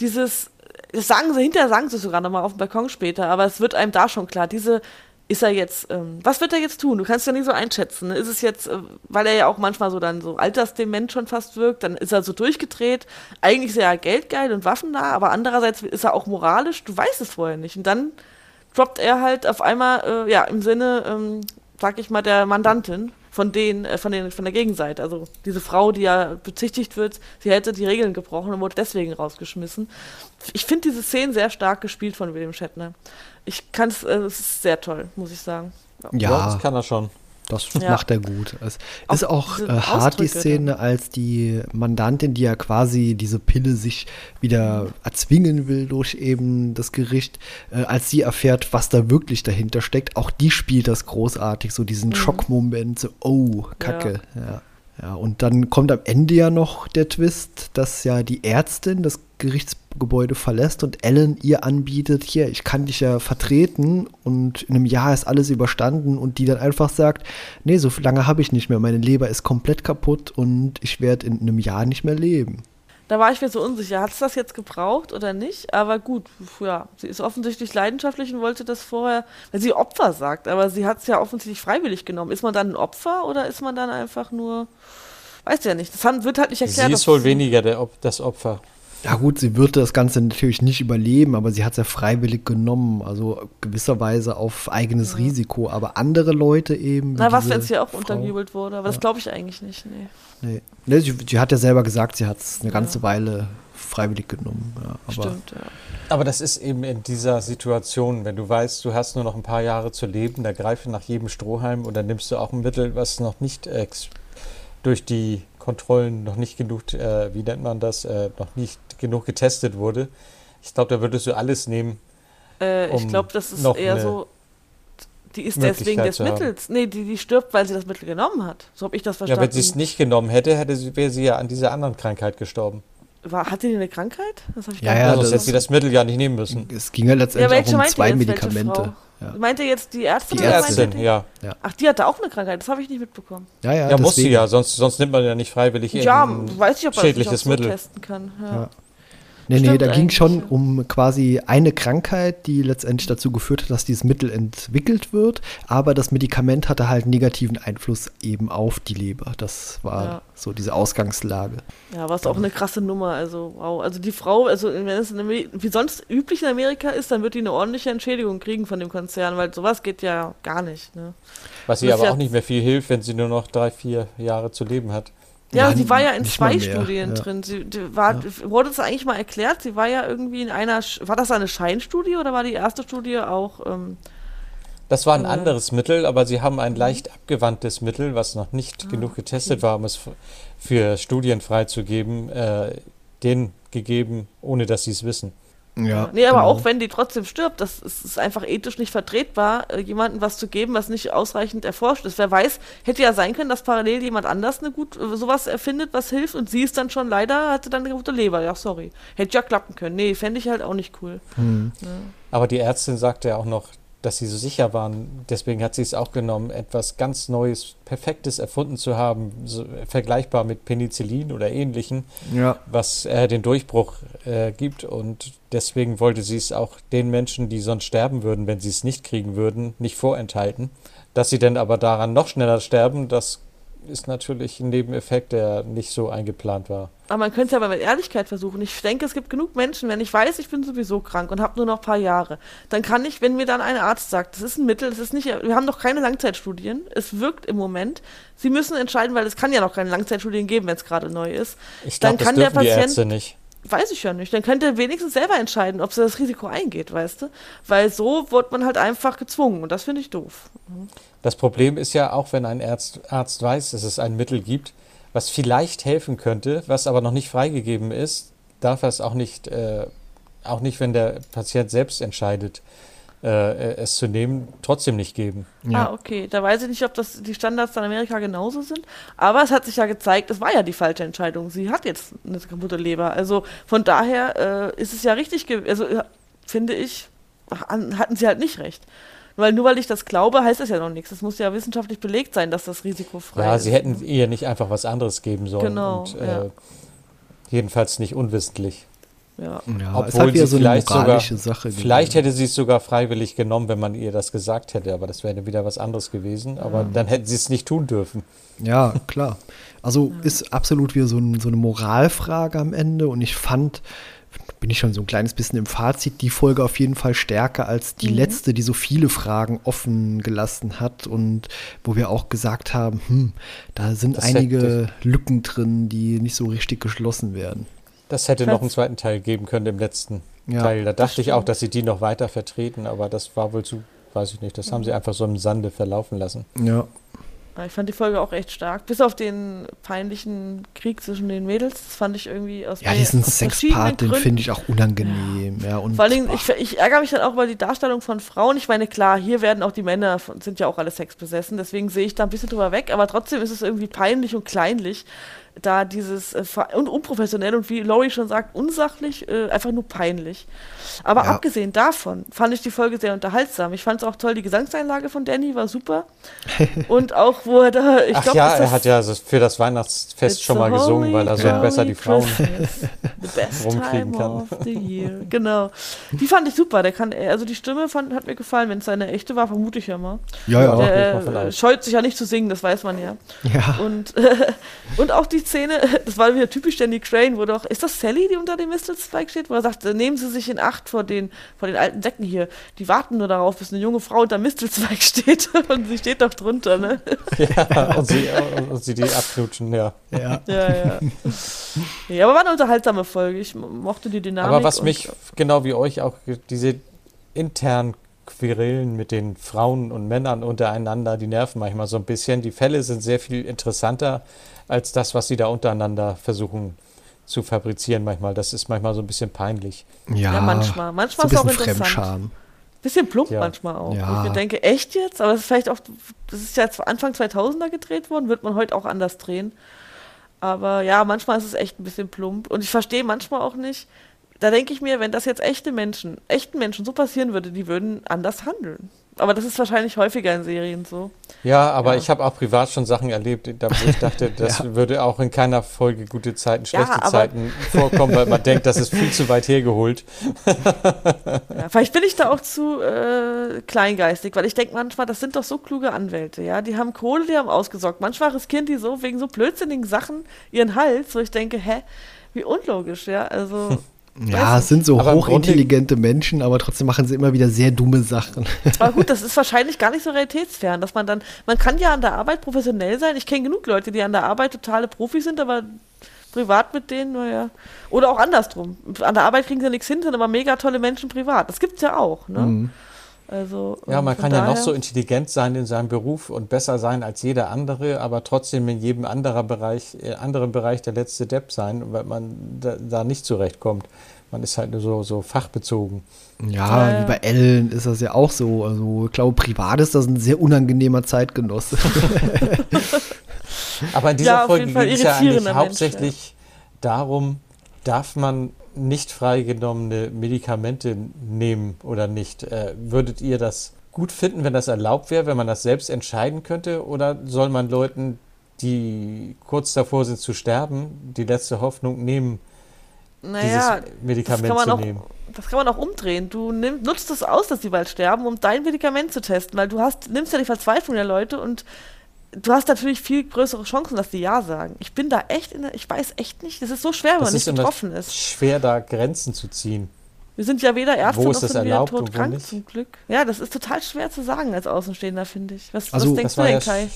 dieses, das sagen sie, hinterher sagen sie sogar nochmal auf dem Balkon später, aber es wird einem da schon klar, diese ist er jetzt, ähm, was wird er jetzt tun? Du kannst ja nicht so einschätzen. Ne? Ist es jetzt, äh, weil er ja auch manchmal so dann so altersdement schon fast wirkt, dann ist er so durchgedreht. Eigentlich ist er ja geldgeil und waffennah, aber andererseits ist er auch moralisch. Du weißt es vorher nicht. Und dann droppt er halt auf einmal, äh, ja, im Sinne, ähm, sag ich mal, der Mandantin von denen, äh, von den, von der Gegenseite. Also diese Frau, die ja bezichtigt wird, sie hätte die Regeln gebrochen und wurde deswegen rausgeschmissen. Ich finde diese Szene sehr stark gespielt von William Shatner. Ich kann es, äh, es ist sehr toll, muss ich sagen. Ja, ja das kann er schon. Das ja. macht er gut. Es auch ist auch äh, hart die Szene, als die Mandantin, die ja quasi diese Pille sich wieder erzwingen will durch eben das Gericht, äh, als sie erfährt, was da wirklich dahinter steckt. Auch die spielt das großartig, so diesen mhm. Schockmoment, so, oh, Kacke. Ja. ja. Ja, und dann kommt am Ende ja noch der Twist, dass ja die Ärztin das Gerichtsgebäude verlässt und Ellen ihr anbietet, hier, ich kann dich ja vertreten und in einem Jahr ist alles überstanden und die dann einfach sagt, nee, so lange habe ich nicht mehr, meine Leber ist komplett kaputt und ich werde in einem Jahr nicht mehr leben. Da war ich mir so unsicher, hat es das jetzt gebraucht oder nicht? Aber gut, ja, sie ist offensichtlich leidenschaftlich und wollte das vorher, weil sie Opfer sagt, aber sie hat es ja offensichtlich freiwillig genommen. Ist man dann ein Opfer oder ist man dann einfach nur, weiß ja nicht, das wird halt nicht erklärt. Sie ist wohl weniger der, das Opfer. Ja gut, sie würde das Ganze natürlich nicht überleben, aber sie hat es ja freiwillig genommen, also gewisserweise auf eigenes ja. Risiko. Aber andere Leute eben. Na, was jetzt hier auch Frau. unterjubelt wurde, aber ja. das glaube ich eigentlich nicht, nee. Nee, nee sie, sie, hat ja selber gesagt, sie hat es eine ganze ja. Weile freiwillig genommen. aber Stimmt, ja. Aber das ist eben in dieser Situation, wenn du weißt, du hast nur noch ein paar Jahre zu leben, da greife nach jedem Strohhalm und dann nimmst du auch ein Mittel, was noch nicht durch die Kontrollen noch nicht genug, äh, wie nennt man das, äh, noch nicht genug getestet wurde. Ich glaube, da würdest du alles nehmen. Äh, um ich glaube, das ist eher so, die ist deswegen des Mittels. Nee, die, die stirbt, weil sie das Mittel genommen hat. So habe ich das verstanden. Ja, wenn sie es nicht genommen hätte, hätte sie, wäre sie ja an dieser anderen Krankheit gestorben. War, hatte die eine Krankheit? Das ich ja, ja, sonst hätte sie das Mittel ja nicht nehmen müssen. Es ging ja letztendlich ja, auch um zwei Medikamente. Ja. Meint ihr jetzt die Ärztin? Die Ärztin, ja. ja. Ach, die hatte auch eine Krankheit, das habe ich nicht mitbekommen. Ja, ja, ja muss sie ja, sonst, sonst nimmt man ja nicht freiwillig ja, weiß ich, ob man schädliches das Mittel testen kann. Ja. Nee, Stimmt nee, da ging es schon um quasi eine Krankheit, die letztendlich dazu geführt hat, dass dieses Mittel entwickelt wird, aber das Medikament hatte halt negativen Einfluss eben auf die Leber. Das war ja. so diese Ausgangslage. Ja, was auch eine krasse Nummer. Also, wow. Also die Frau, also wenn es wie sonst üblich in Amerika ist, dann wird die eine ordentliche Entschädigung kriegen von dem Konzern, weil sowas geht ja gar nicht. Ne? Was ihr aber ja auch nicht mehr viel hilft, wenn sie nur noch drei, vier Jahre zu leben hat. Ja, ja, sie war ja in zwei Studien ja. drin. Sie war, ja. wurde es eigentlich mal erklärt? Sie war ja irgendwie in einer, war das eine Scheinstudie oder war die erste Studie auch? Ähm, das war ein äh, anderes Mittel, aber sie haben ein mhm. leicht abgewandtes Mittel, was noch nicht ah, genug getestet okay. war, um es für Studien freizugeben, äh, denen gegeben, ohne dass sie es wissen. Ja, nee, aber genau. auch wenn die trotzdem stirbt, das ist, ist einfach ethisch nicht vertretbar, äh, jemandem was zu geben, was nicht ausreichend erforscht ist. Wer weiß, hätte ja sein können, dass parallel jemand anders eine gut äh, sowas erfindet, was hilft und sie ist dann schon leider, hatte dann eine gute Leber. Ja, sorry. Hätte ja klappen können. Nee, fände ich halt auch nicht cool. Hm. Ja. Aber die Ärztin sagte ja auch noch, dass sie so sicher waren. Deswegen hat sie es auch genommen, etwas ganz Neues, Perfektes erfunden zu haben, so, vergleichbar mit Penicillin oder ähnlichen, ja. was äh, den Durchbruch äh, gibt. Und deswegen wollte sie es auch den Menschen, die sonst sterben würden, wenn sie es nicht kriegen würden, nicht vorenthalten. Dass sie dann aber daran noch schneller sterben, das ist natürlich ein Nebeneffekt, der nicht so eingeplant war. Aber man könnte es aber mit Ehrlichkeit versuchen. Ich denke, es gibt genug Menschen, wenn ich weiß, ich bin sowieso krank und habe nur noch ein paar Jahre, dann kann ich, wenn mir dann ein Arzt sagt, das ist ein Mittel, das ist nicht, wir haben noch keine Langzeitstudien, es wirkt im Moment. Sie müssen entscheiden, weil es kann ja noch keine Langzeitstudien geben, wenn es gerade neu ist. Ich glaube, das kann der Patient, die Ärzte nicht. Weiß ich ja nicht. Dann könnte er wenigstens selber entscheiden, ob sie das Risiko eingeht, weißt du? Weil so wird man halt einfach gezwungen und das finde ich doof. Das Problem ist ja auch, wenn ein Arzt, Arzt weiß, dass es ein Mittel gibt, was vielleicht helfen könnte, was aber noch nicht freigegeben ist, darf er es auch nicht, äh, auch nicht, wenn der Patient selbst entscheidet, äh, es zu nehmen, trotzdem nicht geben. Ja. Ah, okay. Da weiß ich nicht, ob das die Standards in Amerika genauso sind. Aber es hat sich ja gezeigt, es war ja die falsche Entscheidung. Sie hat jetzt eine kaputte Leber. Also von daher äh, ist es ja richtig, also finde ich, hatten sie halt nicht recht. Weil nur weil ich das glaube, heißt das ja noch nichts. Es muss ja wissenschaftlich belegt sein, dass das risikofrei ja, ist. Ja, sie hätten ihr nicht einfach was anderes geben sollen. Genau. Und, äh, ja. Jedenfalls nicht unwissentlich. Ja. ja Obwohl sie so vielleicht sogar, Sache vielleicht hätte sie es sogar freiwillig genommen, wenn man ihr das gesagt hätte, aber das wäre wieder was anderes gewesen. Aber ja. dann hätten sie es nicht tun dürfen. Ja, klar. Also ist absolut wieder so, ein, so eine Moralfrage am Ende und ich fand, bin ich schon so ein kleines bisschen im Fazit, die Folge auf jeden Fall stärker als die mhm. letzte, die so viele Fragen offen gelassen hat und wo wir auch gesagt haben, hm, da sind das einige Lücken drin, die nicht so richtig geschlossen werden. Das hätte noch einen zweiten Teil geben können im letzten ja, Teil. Da dachte ich auch, dass sie die noch weiter vertreten, aber das war wohl zu, weiß ich nicht, das haben sie einfach so im Sande verlaufen lassen. Ja. Ich fand die Folge auch echt stark. Bis auf den peinlichen Krieg zwischen den Mädels. Das fand ich irgendwie aus Ja, diesen Sexpart, den finde ich auch unangenehm. Ja, und Vor allem, ich, ich, ärgere mich dann auch über die Darstellung von Frauen. Ich meine, klar, hier werden auch die Männer, sind ja auch alle sexbesessen. Deswegen sehe ich da ein bisschen drüber weg. Aber trotzdem ist es irgendwie peinlich und kleinlich da dieses äh, und unprofessionell und wie Laurie schon sagt, unsachlich, äh, einfach nur peinlich. Aber ja. abgesehen davon fand ich die Folge sehr unterhaltsam. Ich fand es auch toll, die Gesangseinlage von Danny war super. *laughs* und auch, wo er da, ich glaube, ja, er hat ja für das Weihnachtsfest schon mal gesungen, weil er so besser die Frauen rumkriegen kann. Genau. Die fand ich super. Der kann, also die Stimme fand, hat mir gefallen. Wenn es seine echte war, vermute ich ja mal. Ja, ja. Der, äh, scheut sich ja nicht zu singen, das weiß man ja. Ja. Und, äh, *laughs* und auch die Szene, *laughs* das war wieder typisch Danny Crane, wo doch, ist das Sally, die unter dem Mistelzweig steht, wo er sagt, nehmen Sie sich in Acht vor den, vor den alten Säcken hier. Die warten nur darauf, bis eine junge Frau unter dem Mistelzweig *laughs* steht und sie steht doch drunter, ne? *laughs* Ja, und sie, und sie die abknutschen, ja. Ja, ja. ja. ja aber war eine unterhaltsame Folge. Ich mochte die Dynamik. Aber was mich, genau wie euch, auch diese internen Querelen mit den Frauen und Männern untereinander, die nerven manchmal so ein bisschen. Die Fälle sind sehr viel interessanter als das, was sie da untereinander versuchen zu fabrizieren manchmal. Das ist manchmal so ein bisschen peinlich. Ja, ja manchmal. Manchmal so ist es auch interessant. Fremdscham. Bisschen plump ja. manchmal auch. Ja. Ich mir denke, echt jetzt? Aber es ist vielleicht auch, das ist ja Anfang 2000er gedreht worden, wird man heute auch anders drehen. Aber ja, manchmal ist es echt ein bisschen plump. Und ich verstehe manchmal auch nicht, da denke ich mir, wenn das jetzt echte Menschen, echten Menschen so passieren würde, die würden anders handeln. Aber das ist wahrscheinlich häufiger in Serien so. Ja, aber ja. ich habe auch privat schon Sachen erlebt, da wo ich dachte, *laughs* das ja. würde auch in keiner Folge gute Zeiten, schlechte ja, Zeiten vorkommen, weil man denkt, das ist viel zu weit hergeholt. *laughs* ja, vielleicht bin ich da auch zu äh, kleingeistig, weil ich denke manchmal, das sind doch so kluge Anwälte, ja. Die haben Kohle, die haben ausgesorgt. Manchmal riskieren die so wegen so blödsinnigen Sachen ihren Hals, wo ich denke, hä, wie unlogisch, ja. Also. *laughs* Ja, es sind so aber hochintelligente Menschen, aber trotzdem machen sie immer wieder sehr dumme Sachen. Aber *laughs* gut, das ist wahrscheinlich gar nicht so realitätsfern, dass man dann, man kann ja an der Arbeit professionell sein. Ich kenne genug Leute, die an der Arbeit totale Profis sind, aber privat mit denen, naja. Oder auch andersrum. An der Arbeit kriegen sie nichts hin, sind aber mega tolle Menschen privat. Das gibt's ja auch, ne? Mhm. Also, ja, man kann ja noch so intelligent sein in seinem Beruf und besser sein als jeder andere, aber trotzdem in jedem anderen Bereich, äh, anderen Bereich der letzte Depp sein, weil man da, da nicht zurechtkommt. Man ist halt nur so, so fachbezogen. Ja, ja, wie bei Ellen ist das ja auch so. Also ich glaube, privat ist das ein sehr unangenehmer Zeitgenosse. *laughs* aber in dieser ja, Folge geht es ja eigentlich hauptsächlich Mensch, ja. darum, darf man nicht freigenommene Medikamente nehmen oder nicht. Äh, würdet ihr das gut finden, wenn das erlaubt wäre, wenn man das selbst entscheiden könnte? Oder soll man Leuten, die kurz davor sind zu sterben, die letzte Hoffnung nehmen, naja, dieses Medikament zu auch, nehmen? Das kann man auch umdrehen. Du nimm, nutzt es aus, dass sie bald sterben, um dein Medikament zu testen, weil du hast, nimmst ja die Verzweiflung der Leute und du hast natürlich viel größere Chancen, dass die Ja sagen. Ich bin da echt, in der, ich weiß echt nicht, es ist so schwer, wenn das man nicht betroffen ist. schwer, da Grenzen zu ziehen. Wir sind ja weder Ärzte noch sind erlaubt, wir todkrank zum Glück. Ja, das ist total schwer zu sagen als Außenstehender, finde ich. Was, also, was denkst du denn, Kai?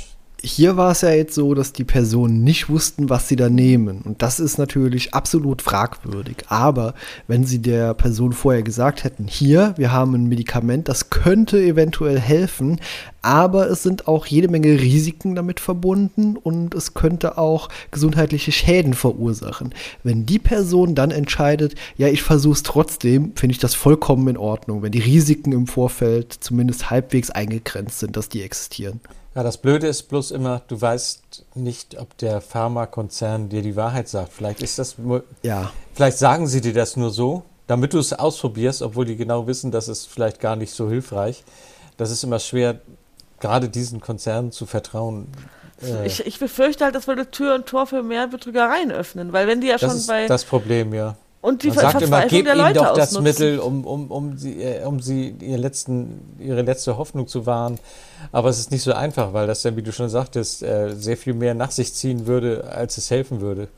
Hier war es ja jetzt so, dass die Personen nicht wussten, was sie da nehmen. Und das ist natürlich absolut fragwürdig. Aber wenn sie der Person vorher gesagt hätten, hier, wir haben ein Medikament, das könnte eventuell helfen, aber es sind auch jede Menge Risiken damit verbunden und es könnte auch gesundheitliche Schäden verursachen. Wenn die Person dann entscheidet, ja, ich versuche es trotzdem, finde ich das vollkommen in Ordnung, wenn die Risiken im Vorfeld zumindest halbwegs eingegrenzt sind, dass die existieren. Ja, das Blöde ist bloß immer, du weißt nicht, ob der Pharmakonzern dir die Wahrheit sagt. Vielleicht ist das. Ja. Vielleicht sagen sie dir das nur so, damit du es ausprobierst, obwohl die genau wissen, dass es vielleicht gar nicht so hilfreich. Das ist immer schwer, gerade diesen Konzernen zu vertrauen. Äh, ich, ich befürchte halt, das würde Tür und Tor für mehr Betrügereien öffnen, weil wenn die ja das schon bei. Das Problem, ja. Und die Man sagt immer, gebt ihnen doch das ausnutzen. Mittel, um, um, um sie, äh, um sie ihr letzten, ihre letzte Hoffnung zu wahren. Aber es ist nicht so einfach, weil das dann, wie du schon sagtest, äh, sehr viel mehr nach sich ziehen würde, als es helfen würde.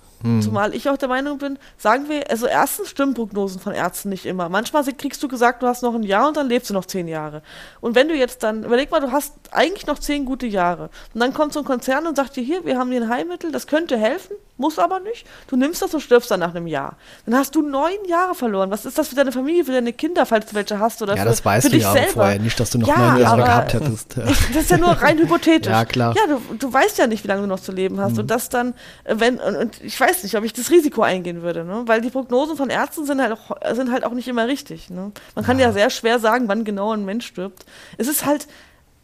Zumal ich auch der Meinung bin, sagen wir, also erstens stimmen Prognosen von Ärzten nicht immer. Manchmal kriegst du gesagt, du hast noch ein Jahr und dann lebst du noch zehn Jahre. Und wenn du jetzt dann, überleg mal, du hast eigentlich noch zehn gute Jahre. Und dann kommt so ein Konzern und sagt dir, hier, wir haben hier ein Heilmittel, das könnte helfen, muss aber nicht. Du nimmst das und stirbst dann nach einem Jahr. Dann hast du neun Jahre verloren. Was ist das für deine Familie, für deine Kinder, falls du welche hast? Oder Ja, für, das weißt für du dich ja selber. vorher nicht, dass du noch Ja, neun Jahre gehabt hättest. Ja. *laughs* Das ist ja nur rein hypothetisch. Ja, klar. Ja, du, du weißt ja nicht, wie lange du noch zu leben hast. Und das dann, äh, wenn, und, und ich weiß nicht, ob ich das Risiko eingehen würde, ne? Weil die Prognosen von Ärzten sind halt auch, sind halt auch nicht immer richtig. Ne? Man kann ja. sehr schwer sagen, wann genau ein Mensch stirbt. Es ist halt,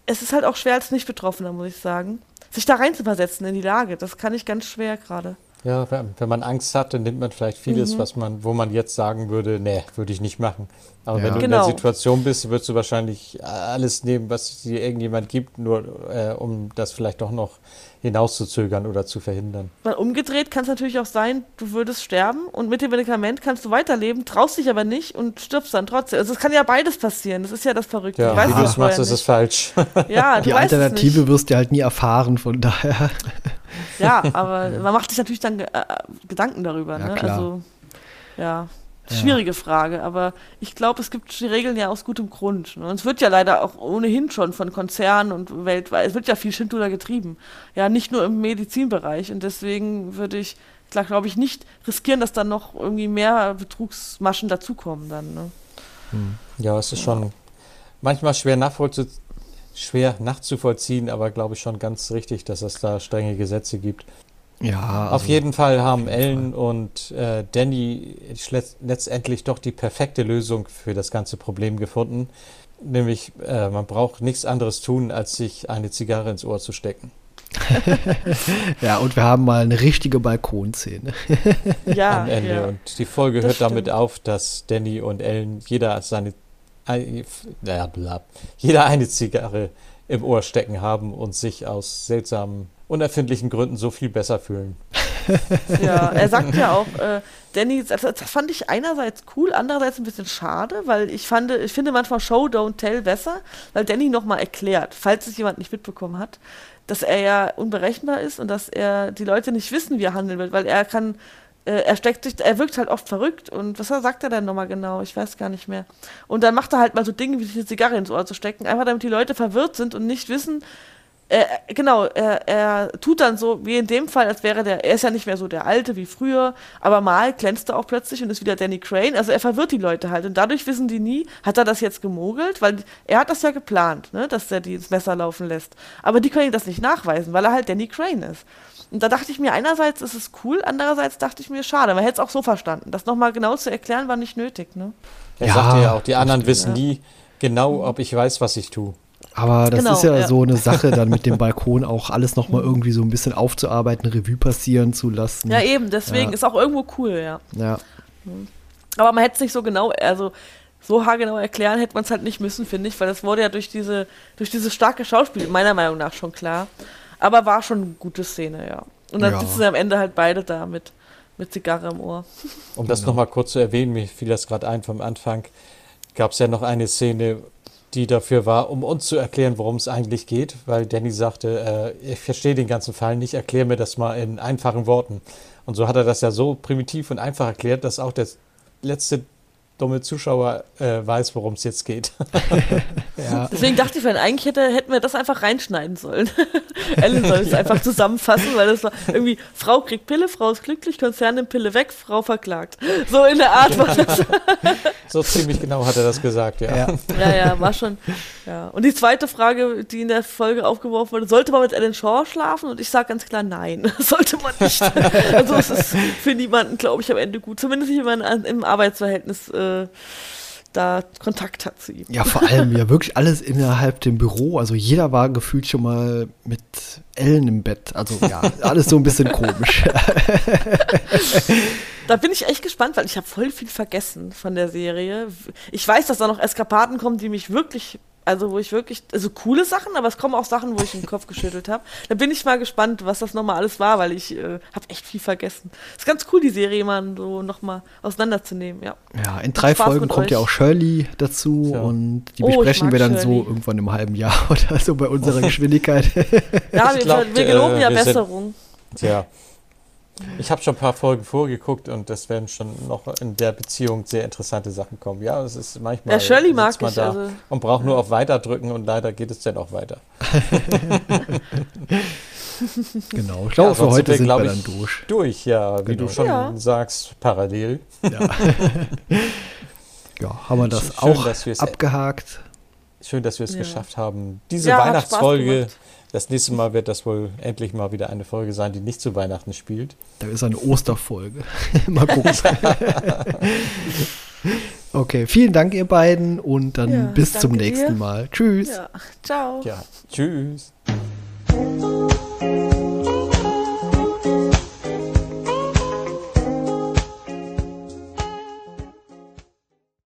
es ist halt auch schwer als Nicht-Betroffener, muss ich sagen. Sich da reinzuversetzen in die Lage, das kann ich ganz schwer gerade. Ja, wenn, wenn man Angst hat, dann nimmt man vielleicht vieles, was man, wo man jetzt sagen würde, nee, würde ich nicht machen. Aber Ja. wenn du in Genau. der Situation bist, würdest du wahrscheinlich alles nehmen, was dir irgendjemand gibt, nur äh, um das vielleicht doch noch hinauszuzögern oder zu verhindern. Weil umgedreht kann es natürlich auch sein, du würdest sterben und mit dem Medikament kannst du weiterleben, traust dich aber nicht und stirbst dann trotzdem. Also es kann ja beides passieren. Das ist ja das Verrückte. Ja, wie du es machst, ist nicht. *laughs* es falsch. Ja, Die Alternative nicht. wirst du halt nie erfahren, von daher. Ja, *laughs* aber man macht sich natürlich dann äh, äh, Gedanken darüber. Ja, ne? klar. Also, ja, schwierige Frage. Aber ich glaube, es gibt die Regeln ja aus gutem Grund. Ne? Und es wird ja leider auch ohnehin schon von Konzernen und weltweit, es wird ja viel Schindluder getrieben. Ja, nicht nur im Medizinbereich. Und deswegen würde ich, klar, glaube ich, nicht riskieren, dass dann noch irgendwie mehr Betrugsmaschen dazukommen dann. Ne? Ja, es ist schon manchmal schwer, nachvollzu schwer nachzuvollziehen, aber glaube ich schon ganz richtig, dass es da strenge Gesetze gibt. Ja, Auf also- jeden Fall haben jeden Ellen und äh, Danny letztendlich doch die perfekte Lösung für das ganze Problem gefunden. Nämlich, äh, man braucht nichts anderes tun, als sich eine Zigarre ins Ohr zu stecken. *laughs* Ja, und wir haben mal eine richtige Balkonszene. Ja, am Ende. ja. Und die Folge Das hört damit auf, dass Danny und Ellen jeder seine bla, jeder eine Zigarre im Ohr stecken haben und sich aus seltsamen, unerfindlichen Gründen so viel besser fühlen. *laughs* Ja, er sagt ja auch, äh, Danny, das, das fand ich einerseits cool, andererseits ein bisschen schade, weil ich fand, ich finde manchmal Show, Don't Tell besser, weil Danny nochmal erklärt, falls es jemand nicht mitbekommen hat, dass er ja unberechenbar ist und dass er die Leute nicht wissen, wie er handeln wird, weil er kann, äh, er steckt sich, er wirkt halt oft verrückt und was sagt er denn nochmal genau? Ich weiß gar nicht mehr. Und dann macht er halt mal so Dinge, wie sich eine Zigarre ins Ohr zu stecken, einfach damit die Leute verwirrt sind und nicht wissen, äh, genau, er, er tut dann so, wie in dem Fall, als wäre der, er ist ja nicht mehr so der Alte wie früher, aber mal glänzt er auch plötzlich und ist wieder Danny Crane. Also er verwirrt die Leute halt und dadurch wissen die nie, hat er das jetzt gemogelt? Weil er hat das ja geplant, ne, dass er die ins Messer laufen lässt. Aber die können ihm das nicht nachweisen, weil er halt Danny Crane ist. Und da dachte ich mir, einerseits ist es cool, andererseits dachte ich mir, schade. Man hätte es auch so verstanden. Das nochmal genau zu erklären, war nicht nötig, ne? Er Ja, sagte ja auch, die anderen wissen ja. nie genau, ob ich weiß, was ich tue. Aber das Genau, ist ja, ja. so eine Sache, *laughs* dann mit dem Balkon auch alles nochmal irgendwie so ein bisschen aufzuarbeiten, Revue passieren zu lassen. Ja, eben, deswegen Ja. ist auch irgendwo cool, ja. Ja, Aber man hätte es nicht so genau, also so haargenau erklären hätte man es halt nicht müssen, finde ich, weil das wurde ja durch diese, durch dieses starke Schauspiel meiner Meinung nach schon klar. Aber war schon eine gute Szene, ja. Und dann Ja. sitzen sie am Ende halt beide da mit, mit Zigarre im Ohr. Um das Genau. nochmal kurz zu erwähnen, mir fiel das gerade ein vom Anfang, gab es ja noch eine Szene, die dafür war, um uns zu erklären, worum es eigentlich geht, weil Danny sagte, äh, ich verstehe den ganzen Fall nicht, erklär mir das mal in einfachen Worten. Und so hat er das ja so primitiv und einfach erklärt, dass auch der letzte dumme Zuschauer äh, weiß, worum es jetzt geht. *laughs* ja. Deswegen dachte ich, vorhin, eigentlich hätte, hätten wir das einfach reinschneiden sollen. *laughs* Ellen soll es einfach zusammenfassen, weil das war irgendwie, Frau kriegt Pille, Frau ist glücklich, Konzern nimmt Pille weg, Frau verklagt. So in der Art war das. so ziemlich genau hat er das gesagt, ja. Ja. Ja, ja, war schon. Ja. Und die zweite Frage, die in der Folge aufgeworfen wurde, sollte man mit Ellen Shaw schlafen? Und ich sage ganz klar, nein, *laughs* sollte man nicht. *laughs* also es ist für niemanden, glaube ich, am Ende gut. Zumindest nicht, wenn man an, im Arbeitsverhältnis äh, da Kontakt hat zu ihm. Ja, vor allem ja wirklich alles innerhalb dem Büro. Also jeder war gefühlt schon mal mit Ellen im Bett. Also ja, alles so ein bisschen komisch. *laughs* Da bin ich echt gespannt, weil ich habe voll viel vergessen von der Serie. Ich weiß, dass da noch Eskapaden kommen, die mich wirklich also wo ich wirklich, also coole Sachen, aber es kommen auch Sachen, wo ich den Kopf geschüttelt habe. Da bin ich mal gespannt, was das nochmal alles war, weil ich äh, habe echt viel vergessen. Ist ganz cool, die Serie mal so nochmal auseinanderzunehmen, ja. Ja, in drei Folgen kommt euch. ja auch Shirley dazu Ja. und die Oh, besprechen wir dann Shirley. so irgendwann im halben Jahr *laughs* oder so bei unserer Geschwindigkeit. Ja, Ich wir, glaub, wir geloben äh, ja wir sind- Besserung. Ich habe schon ein paar Folgen vorgeguckt und es werden schon noch in der Beziehung sehr interessante Sachen kommen. Ja, es ist manchmal. Ja, Shirley mag man ich, da also- und braucht nur auf Weiter drücken und leider geht es dann auch weiter. *laughs* genau. Ich glaube, Ja, für heute sind wir, dann durch. Durch, ja, wie Genau. du schon Ja. sagst, parallel. Ja. *laughs* ja, haben wir das Schön, auch dass abgehakt. Schön, dass wir es Ja. geschafft haben. Diese Ja, hat Spaß Weihnachtsfolge. Das nächste Mal wird das wohl endlich mal wieder eine Folge sein, die nicht zu Weihnachten spielt. Da ist eine Osterfolge. *laughs* mal gucken. *laughs* okay, vielen Dank, ihr beiden, und dann Ja, bis zum nächsten dir. Mal. Tschüss. Ja, ciao. Ja, tschüss. Thank